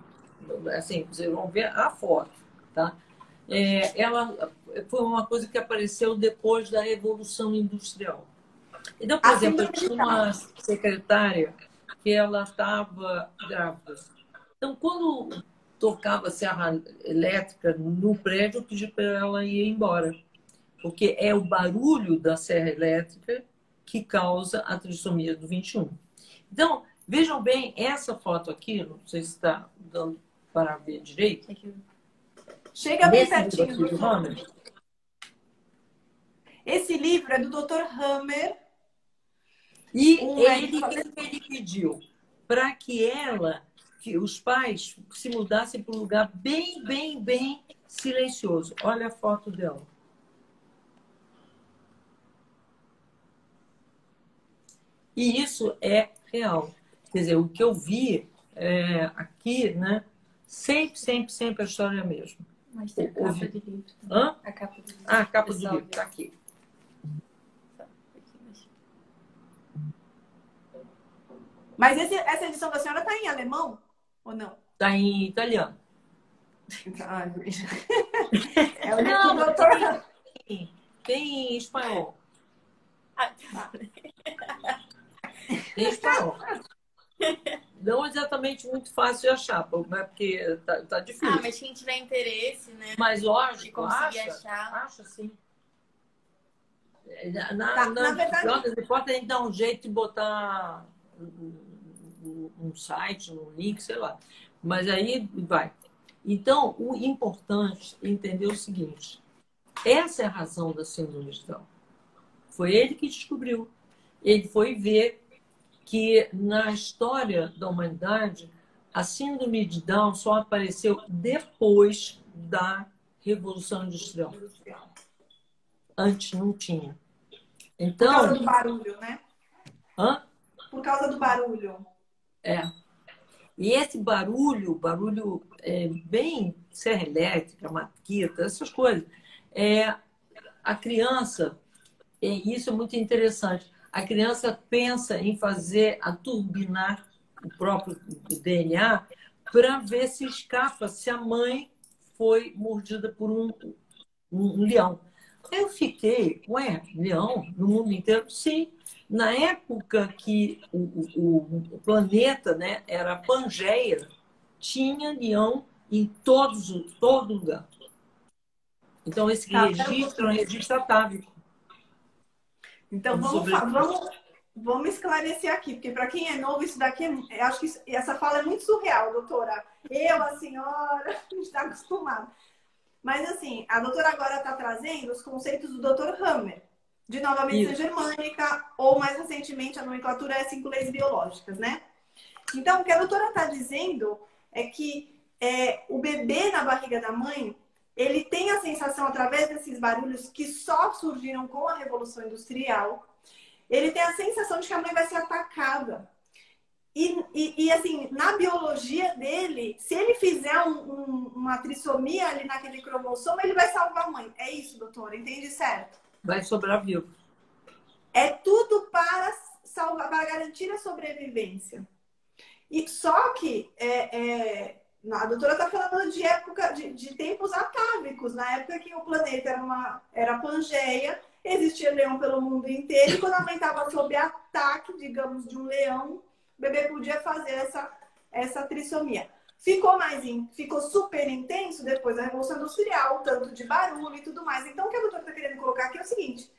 Assim, vocês vão ver a foto, tá? É, ela foi uma coisa que apareceu depois da Revolução Industrial. Então, por a exemplo, eu tinha uma secretária que ela estava grávida. Então, quando tocava serra elétrica no prédio, eu pedi para ela ir embora. Porque é o barulho da serra elétrica que causa a trissomia do 21. Então, vejam bem, essa foto aqui, não sei se está dando para ver direito. Chega bem pertinho. Do Hammer. Esse livro é do Dr. Hammer. E um ele, ele pediu para que ela, que os pais se mudassem para um lugar bem, bem, bem silencioso. Olha a foto dela. E isso é real. Quer dizer, o que eu vi é, aqui, né? Sempre, sempre, sempre a história é a mesma. Mas tem a capa Ouvi... do livro. Hã? A capa do livro. Ah, a capa do livro, está aqui. Mas esse, essa edição da senhora está em alemão ou não? Está em italiano. É o não, doutor. Tem, tem em espanhol. Ah, tá. Espanhol. Não exatamente muito fácil de achar, né? porque tá, tá difícil. Ah, mas quem tiver interesse, né? Mas lógico, conseguir acha, achar. Acha sim. Na, na, tá, na, na verdade... Pode a gente dar um jeito de botar um, um site, um link, sei lá. Mas aí vai. Então, o importante é entender o seguinte: essa é a razão da síndrome de Down. Foi ele que descobriu. Ele foi ver que na história da humanidade a síndrome de Down só apareceu depois da Revolução Industrial. Antes não tinha. Então, Por causa do barulho, né? Hã? Por causa do barulho. É. E esse barulho, barulho é, bem serra elétrica, maquita, essas coisas, é, a criança, e isso é muito interessante, a criança pensa em fazer a turbinar o próprio DNA para ver se escapa se a mãe foi mordida por um, um, leão. Eu fiquei, ué, leão no mundo inteiro? Sim. Na época que o, o, o planeta né, era Pangeia, tinha leão em todos, todo lugar. Então, esse tá, registro é um registro atávico. Então, vamos, vamos, vamos esclarecer aqui, porque para quem é novo, isso daqui, é, acho que isso, essa fala é muito surreal, doutora. Eu, a senhora, a gente está acostumado. Mas, assim, a doutora agora está trazendo os conceitos do doutor Hammer, de nova medicina isso. germânica, ou mais recentemente a nomenclatura é cinco leis biológicas, né? Então, o que a doutora está dizendo é que é, o bebê na barriga da mãe ele tem a sensação, através desses barulhos que só surgiram com a Revolução Industrial, ele tem a sensação de que a mãe vai ser atacada. E, e, e assim, na biologia dele, se ele fizer um, um, uma trissomia ali naquele cromossomo, ele vai salvar a mãe. É isso, doutora? Entende certo? Vai sobrar vivo. É tudo para salvar, para garantir a sobrevivência. E só que é, é a doutora está falando de época, de, de, tempos atávicos, na época que o planeta era, uma, era Pangeia, existia leão pelo mundo inteiro, e quando a mãe estava sob ataque, digamos, de um leão, o bebê podia fazer essa, essa trissomia. Ficou mais in, ficou super intenso depois da Revolução Industrial, tanto de barulho e tudo mais. Então, o que a doutora está querendo colocar aqui é o seguinte: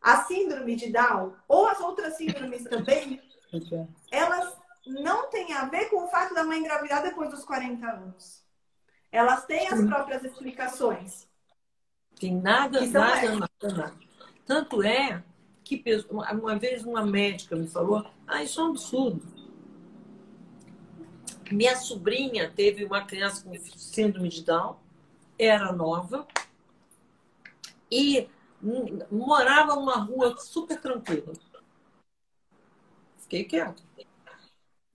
a síndrome de Down, ou as outras síndromes também, elas não tem a ver com o fato da mãe engravidar depois dos 40 anos. Elas têm as próprias explicações. Tem nada, nada, nada, nada. Tanto é que uma vez uma médica me falou: ah, isso é um absurdo. Minha sobrinha teve uma criança com síndrome de Down, era nova e morava numa rua super tranquila. Fiquei quieta.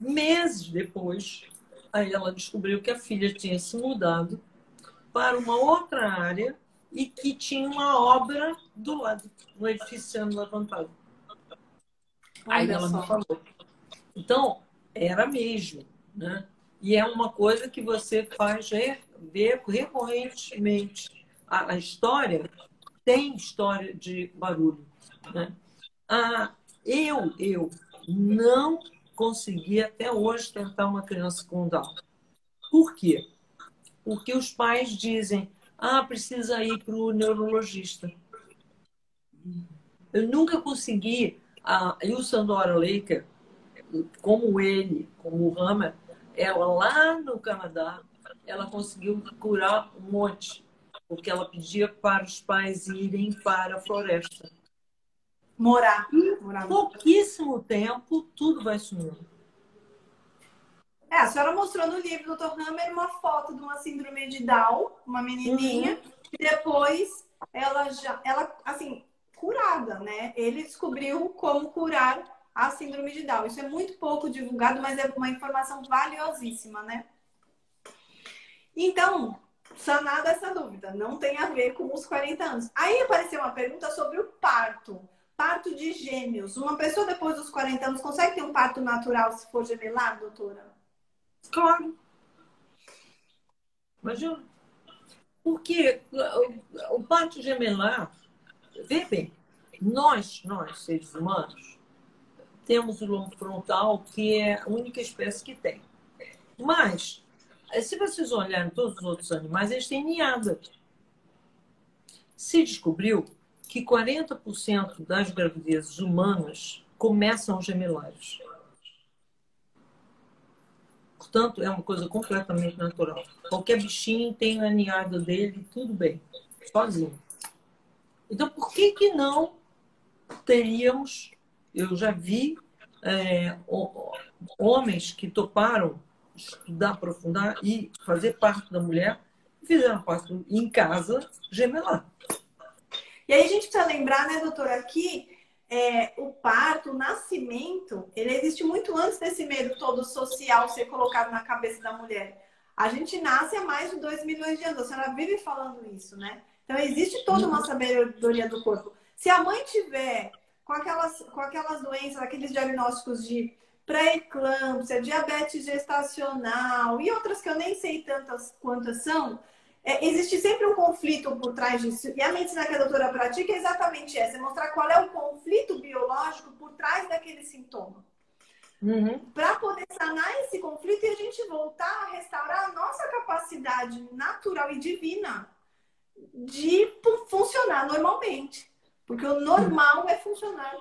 Meses depois, aí ela descobriu que a filha tinha se mudado para uma outra área e que tinha uma obra do lado, um edifício sendo levantado. Aí ela me falou. Então, era mesmo, né? E é uma coisa que você faz ver recorrentemente. A, a história tem história de barulho, né? Ah, eu, eu não conseguir até hoje tentar uma criança com Down. Por quê? Porque os pais dizem, ah, precisa ir para o neurologista. Eu nunca consegui. A Ilsa Dora Laker, como ele, como o Hammer, ela lá no Canadá, ela conseguiu curar um monte, porque ela pedia para os pais irem para a floresta morar. morar pouquíssimo tempo, tudo vai sumindo. É, a senhora mostrou no livro do Dr. Hammer uma foto de uma síndrome de Down, uma menininha, uhum. e depois ela já, ela, assim, curada, né? Ele descobriu como curar a síndrome de Down. Isso é muito pouco divulgado, mas é uma informação valiosíssima, né? Então, sanada essa dúvida, não tem a ver com os 40 anos. Aí apareceu uma pergunta sobre o parto parto de gêmeos. Uma pessoa depois dos 40 anos consegue ter um parto natural se for gemelar, doutora? Claro. Imagina. Porque o parto gemelar, vê bem, nós, nós, seres humanos, temos o lombo frontal, que é a única espécie que tem. Mas, se vocês olharem todos os outros animais, eles têm ninhada. Se descobriu que 40% das gravidezes humanas começam gemelares. Portanto, é uma coisa completamente natural. Qualquer bichinho tem a ninhada dele, tudo bem, sozinho. Então, por que que não teríamos? Eu já vi é, homens que toparam estudar, aprofundar e fazer parte da mulher, fizeram parte em casa gemelar. E aí a gente precisa lembrar, né, doutora, que é, o parto, o nascimento, ele existe muito antes desse medo todo social ser colocado na cabeça da mulher. A gente nasce há mais de 2 milhões de anos. A senhora vive falando isso, né? Então existe toda uma sabedoria do corpo. Se a mãe tiver com aquelas, com aquelas doenças, aqueles diagnósticos de pré-eclâmpsia, diabetes gestacional e outras que eu nem sei tantas quantas são, é, existe sempre um conflito por trás disso. E a medicina que a doutora pratica é exatamente essa: é mostrar qual é o conflito biológico por trás daquele sintoma. Uhum. Para poder sanar esse conflito e a gente voltar a restaurar a nossa capacidade natural e divina de funcionar normalmente. Porque o normal é funcionar.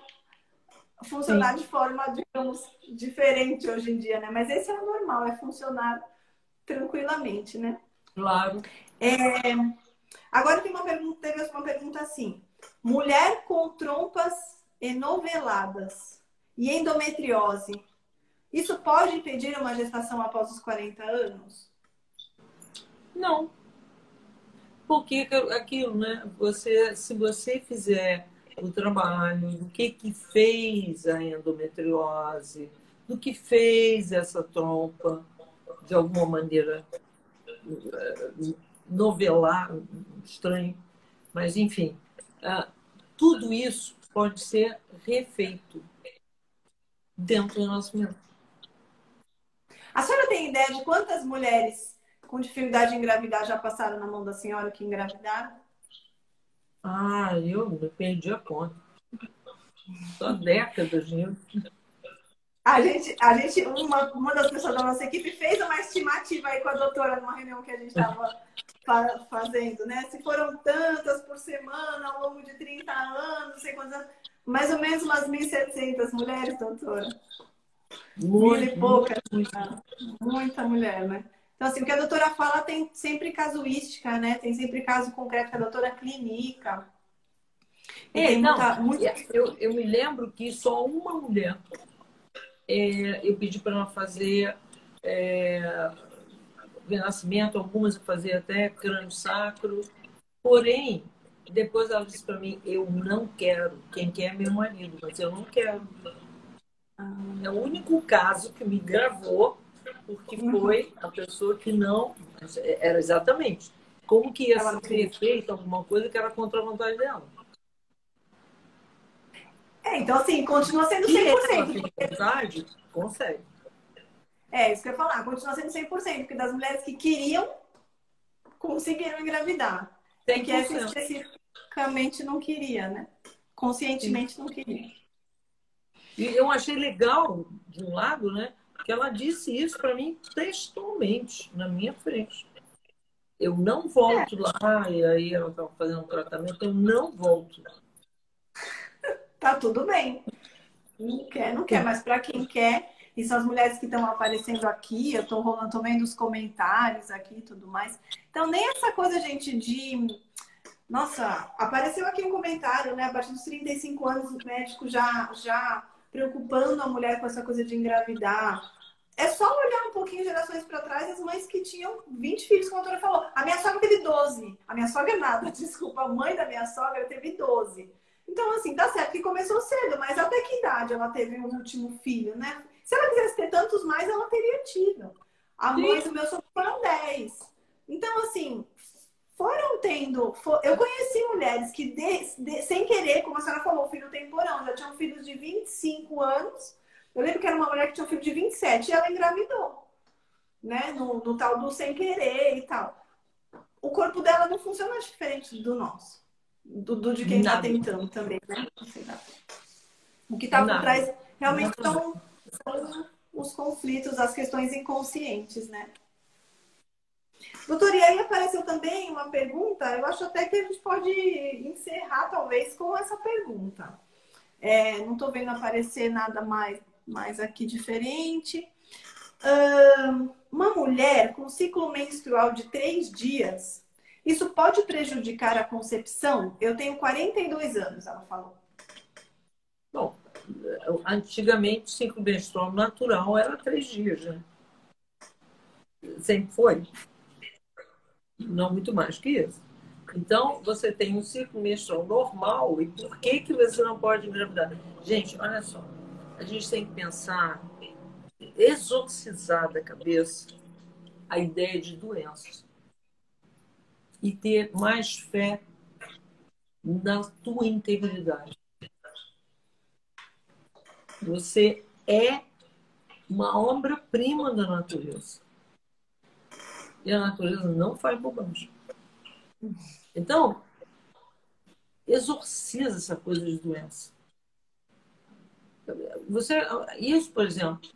Funcionar Sim. de forma, digamos, diferente hoje em dia, né? Mas esse é o normal, é funcionar tranquilamente, né? Claro. É... Agora tem uma pergunta, teve uma pergunta assim: mulher com trompas enoveladas e endometriose, isso pode impedir uma gestação após os 40 anos? Não. Porque aquilo, né? Você, se você fizer o trabalho do que que fez a endometriose, do que fez essa trompa, de alguma maneira novelar, estranho, mas enfim, ah, tudo isso pode ser refeito dentro do nosso mente. A senhora tem ideia de quantas mulheres com dificuldade em engravidar já passaram na mão da senhora que engravidaram? Ah, eu perdi a conta. Só décadas, né? A gente, a gente uma, uma das pessoas da nossa equipe fez uma estimativa aí com a doutora numa reunião que a gente estava fazendo, né? Se foram tantas por semana ao longo de 30 anos, não sei quantos anos, mais ou menos umas 1.700 mulheres, doutora. Muito, Mil e poucas. Muita, muita mulher, né? Então, assim, o que a doutora fala tem sempre casuística, né? Tem sempre caso concreto que a doutora clinica. É, não, muita, muita... Eu, eu me lembro que só uma mulher é, eu pedi para ela fazer é, renascimento, algumas eu fazia até crânio sacro. Porém, depois ela disse para mim: Eu não quero. Quem quer é meu marido, mas eu não quero. É o único caso que me gravou, porque foi a pessoa que não. Era exatamente como que ia ser feito alguma coisa que era contra a vontade dela. É, então assim, continua sendo 100%. Se vontade, consegue. É, isso que eu ia falar, continua sendo 100%, porque das mulheres que queriam, conseguiram engravidar. Tem que essa especificamente não queria, né? Conscientemente Sim. não queria. E eu achei legal, de um lado, né? Que ela disse isso para mim textualmente, na minha frente. Eu não volto é. lá, e aí ela estava fazendo um tratamento, eu não volto. tá tudo bem. Não quer, não quer, mas para quem quer, e são as mulheres que estão aparecendo aqui, eu estou rolando, tô vendo os comentários aqui e tudo mais. Então, nem essa coisa, gente, de. Nossa, apareceu aqui um comentário, né? A partir dos 35 anos, o médico já, já preocupando a mulher com essa coisa de engravidar. É só olhar um pouquinho gerações para trás, as mães que tinham 20 filhos, como a doutora falou. A minha sogra teve 12. A minha sogra nada, desculpa. A mãe da minha sogra teve 12. Então, assim, tá certo que começou cedo, mas até que idade ela teve o um último filho, né? Se ela quisesse ter tantos mais, ela teria tido. A Sim. mãe do meu sogro foram 10. Então, assim, foram tendo. For... Eu conheci mulheres que, de, de, sem querer, como a senhora falou, filho temporão, já tinham filhos de 25 anos. Eu lembro que era uma mulher que tinha um filho de 27 e ela engravidou, né? No, no tal do sem querer e tal. O corpo dela não funciona diferente do nosso do, do de quem está tentando também, né? O que está por trás realmente são, são os conflitos, as questões inconscientes, né? Doutor, e aí apareceu também uma pergunta, eu acho até que a gente pode encerrar talvez com essa pergunta. É, não estou vendo aparecer nada mais, mais aqui diferente. Uma mulher com ciclo menstrual de três dias isso pode prejudicar a concepção? Eu tenho 42 anos, ela falou. Bom, antigamente o ciclo menstrual natural era três dias, né? Sempre foi. Não muito mais que isso. Então, você tem um ciclo menstrual normal e por que, que você não pode engravidar? Gente, olha só. A gente tem que pensar, exorcizar da cabeça a ideia de doenças e ter mais fé na tua integridade. Você é uma obra-prima da natureza. E a natureza não faz bobagem. Então, exorciza essa coisa de doença. Você, isso, por exemplo,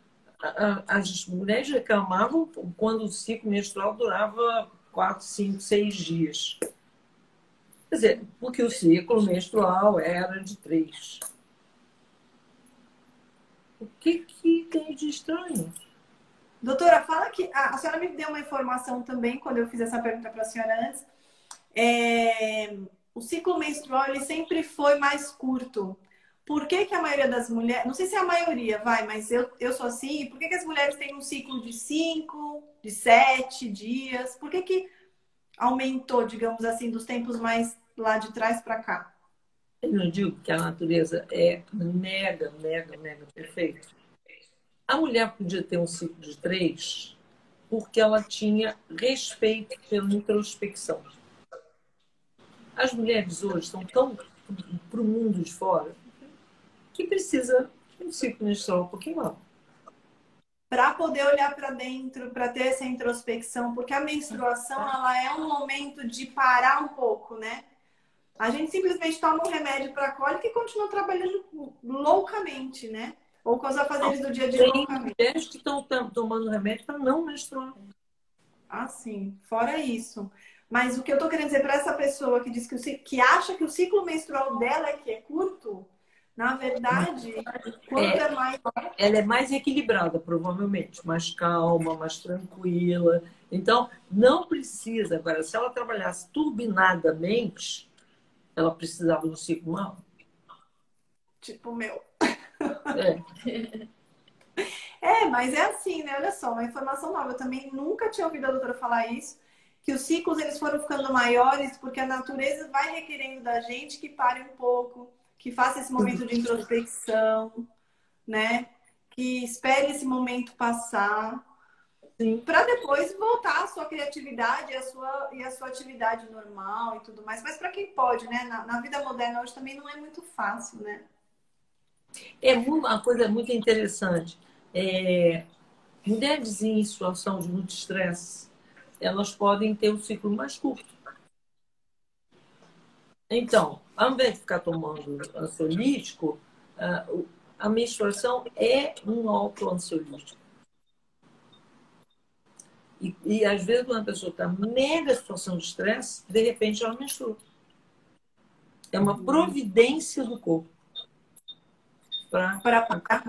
as mulheres reclamavam quando o ciclo menstrual durava 4, 5, 6 dias. Quer dizer, porque o ciclo menstrual era de 3. O que, que tem de estranho? Doutora, fala que a, a senhora me deu uma informação também quando eu fiz essa pergunta para a senhora antes. É, o ciclo menstrual ele sempre foi mais curto. Por que, que a maioria das mulheres, não sei se é a maioria, vai, mas eu, eu sou assim, por que, que as mulheres têm um ciclo de cinco, de sete dias? Por que, que aumentou, digamos assim, dos tempos mais lá de trás para cá? Eu não digo que a natureza é mega, mega, mega perfeita. A mulher podia ter um ciclo de três porque ela tinha respeito pela introspecção. As mulheres hoje estão tão para o mundo de fora que precisa um ciclo menstrual um pouquinho maior. Para poder olhar para dentro, para ter essa introspecção, porque a menstruação ela é um momento de parar um pouco, né? A gente simplesmente toma um remédio para cólica e continua trabalhando loucamente, né? Ou com os afazeres do dia a dia Tem mulheres que estão tomando remédio para não menstruar. Ah, sim. Fora isso. Mas o que eu tô querendo dizer para essa pessoa que diz que, o, que acha que o ciclo menstrual dela é que é curto, na verdade, quanto é, é mais. Ela é mais equilibrada, provavelmente, mais calma, mais tranquila. Então, não precisa. Agora, se ela trabalhasse turbinadamente, ela precisava de um ciclo maior. Tipo o meu. É. é, mas é assim, né? Olha só, uma informação nova. Eu também nunca tinha ouvido a doutora falar isso que os ciclos eles foram ficando maiores porque a natureza vai requerendo da gente que pare um pouco, que faça esse momento de introspecção, né? Que espere esse momento passar, para depois voltar à sua criatividade e a sua, e a sua atividade normal e tudo mais. Mas para quem pode, né? Na, na, vida moderna hoje também não é muito fácil, né? É uma coisa muito interessante. É, mulheres em situação de muito estresse, elas podem ter um ciclo mais curto. Então, ao invés de ficar tomando ansiolítico, a menstruação é um autoansiolítico. E, e às vezes, quando a pessoa está mega situação de estresse, de repente ela menstrua. É uma providência do corpo para parar.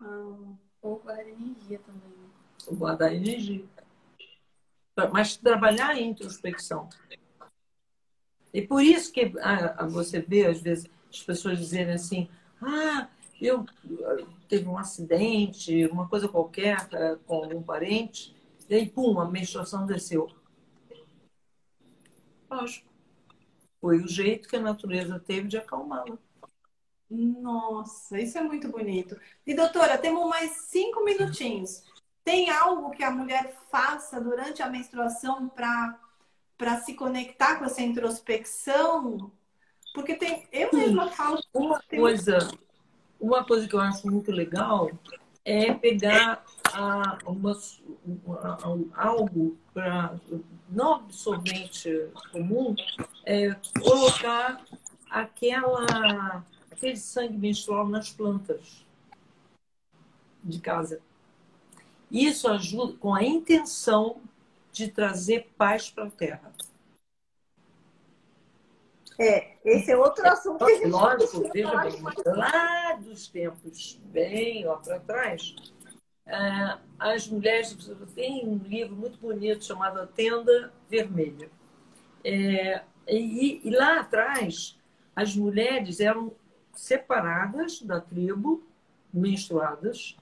Ah, ou guardar energia também. Né? Guardar energia mas trabalhar a introspecção. E por isso que ah, você vê, às vezes, as pessoas dizerem assim: ah, eu teve um acidente, uma coisa qualquer eh, com algum parente, e aí, pum, a menstruação desceu. Lógico. Foi o jeito que a natureza teve de acalmá-la. Nossa, isso é muito bonito. E doutora, temos mais cinco minutinhos. Tem algo que a mulher faça durante a menstruação para se conectar com essa introspecção? Porque tem, eu mesma falo. Uma coisa, uma coisa que eu acho muito legal é pegar a, uma, a, algo para não absorvente comum, é colocar aquela, aquele sangue menstrual nas plantas de casa. Isso ajuda com a intenção de trazer paz para a Terra. É, esse é outro assunto que a gente Lógico, veja bem, lá dos tempos bem lá para trás, é, as mulheres tem um livro muito bonito chamado A Tenda Vermelha. É, e, e lá atrás, as mulheres eram separadas da tribo, menstruadas,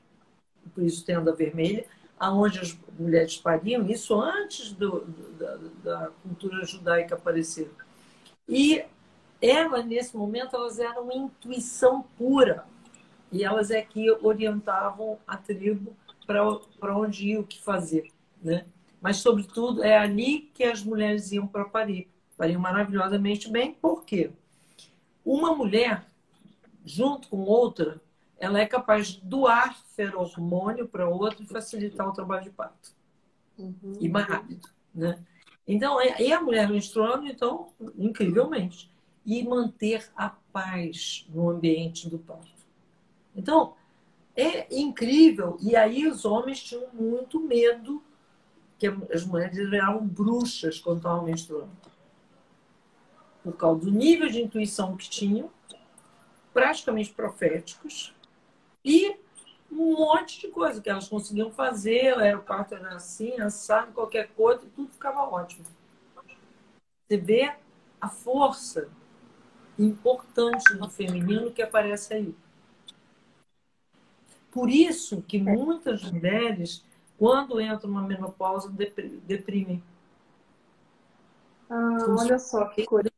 por isso tenda vermelha, aonde as mulheres pariam, isso antes do, da, da, cultura judaica aparecer. E elas, nesse momento, elas eram intuição pura. E elas é que orientavam a tribo para onde ir, o que fazer. Né? Mas, sobretudo, é ali que as mulheres iam para parir. Pariam maravilhosamente bem, por quê? Uma mulher, junto com outra, ela é capaz de doar feromônio para outro e facilitar o trabalho de parto. Uhum. E mais rápido, né? Então, e a mulher menstruando, então, incrivelmente. E manter a paz no ambiente do parto. Então, é incrível. E aí os homens tinham muito medo que as mulheres viravam bruxas quando estavam menstruando. Por causa do nível de intuição que tinham, praticamente proféticos, e um monte de coisa que elas conseguiam fazer, era o parto era assim, assado, qualquer coisa, tudo ficava ótimo. Você vê a força importante do feminino que aparece aí. Por isso que muitas mulheres, quando entram numa menopausa, deprimem. Ah, olha só que coisa.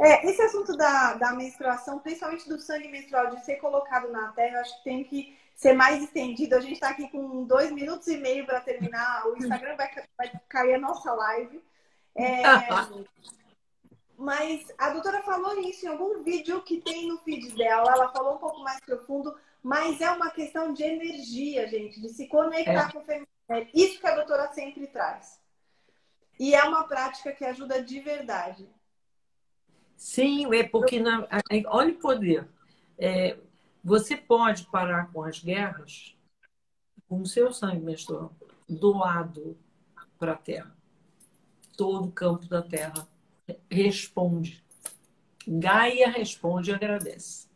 É, esse assunto da, da menstruação, principalmente do sangue menstrual, de ser colocado na terra, acho que tem que ser mais estendido. A gente está aqui com dois minutos e meio para terminar. O Instagram vai, vai cair a nossa live. É, mas a doutora falou isso em algum vídeo que tem no feed dela. Ela falou um pouco mais profundo, mas é uma questão de energia, gente, de se conectar é. com o feminino. É isso que a doutora sempre traz. E é uma prática que ajuda de verdade. Sim, é porque na, olha o poder. É, você pode parar com as guerras com o seu sangue menstrual doado para a Terra. Todo o campo da Terra responde. Gaia responde e agradece.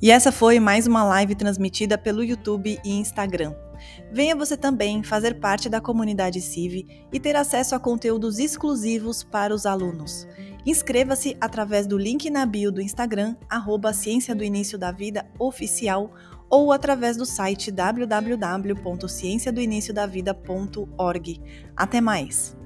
E essa foi mais uma live transmitida pelo YouTube e Instagram. Venha você também fazer parte da comunidade CIV e ter acesso a conteúdos exclusivos para os alunos. Inscreva-se através do link na bio do Instagram, arroba Ciência do Início da Vida Oficial, ou através do site www.cienciadoiniciodavida.org. Até mais!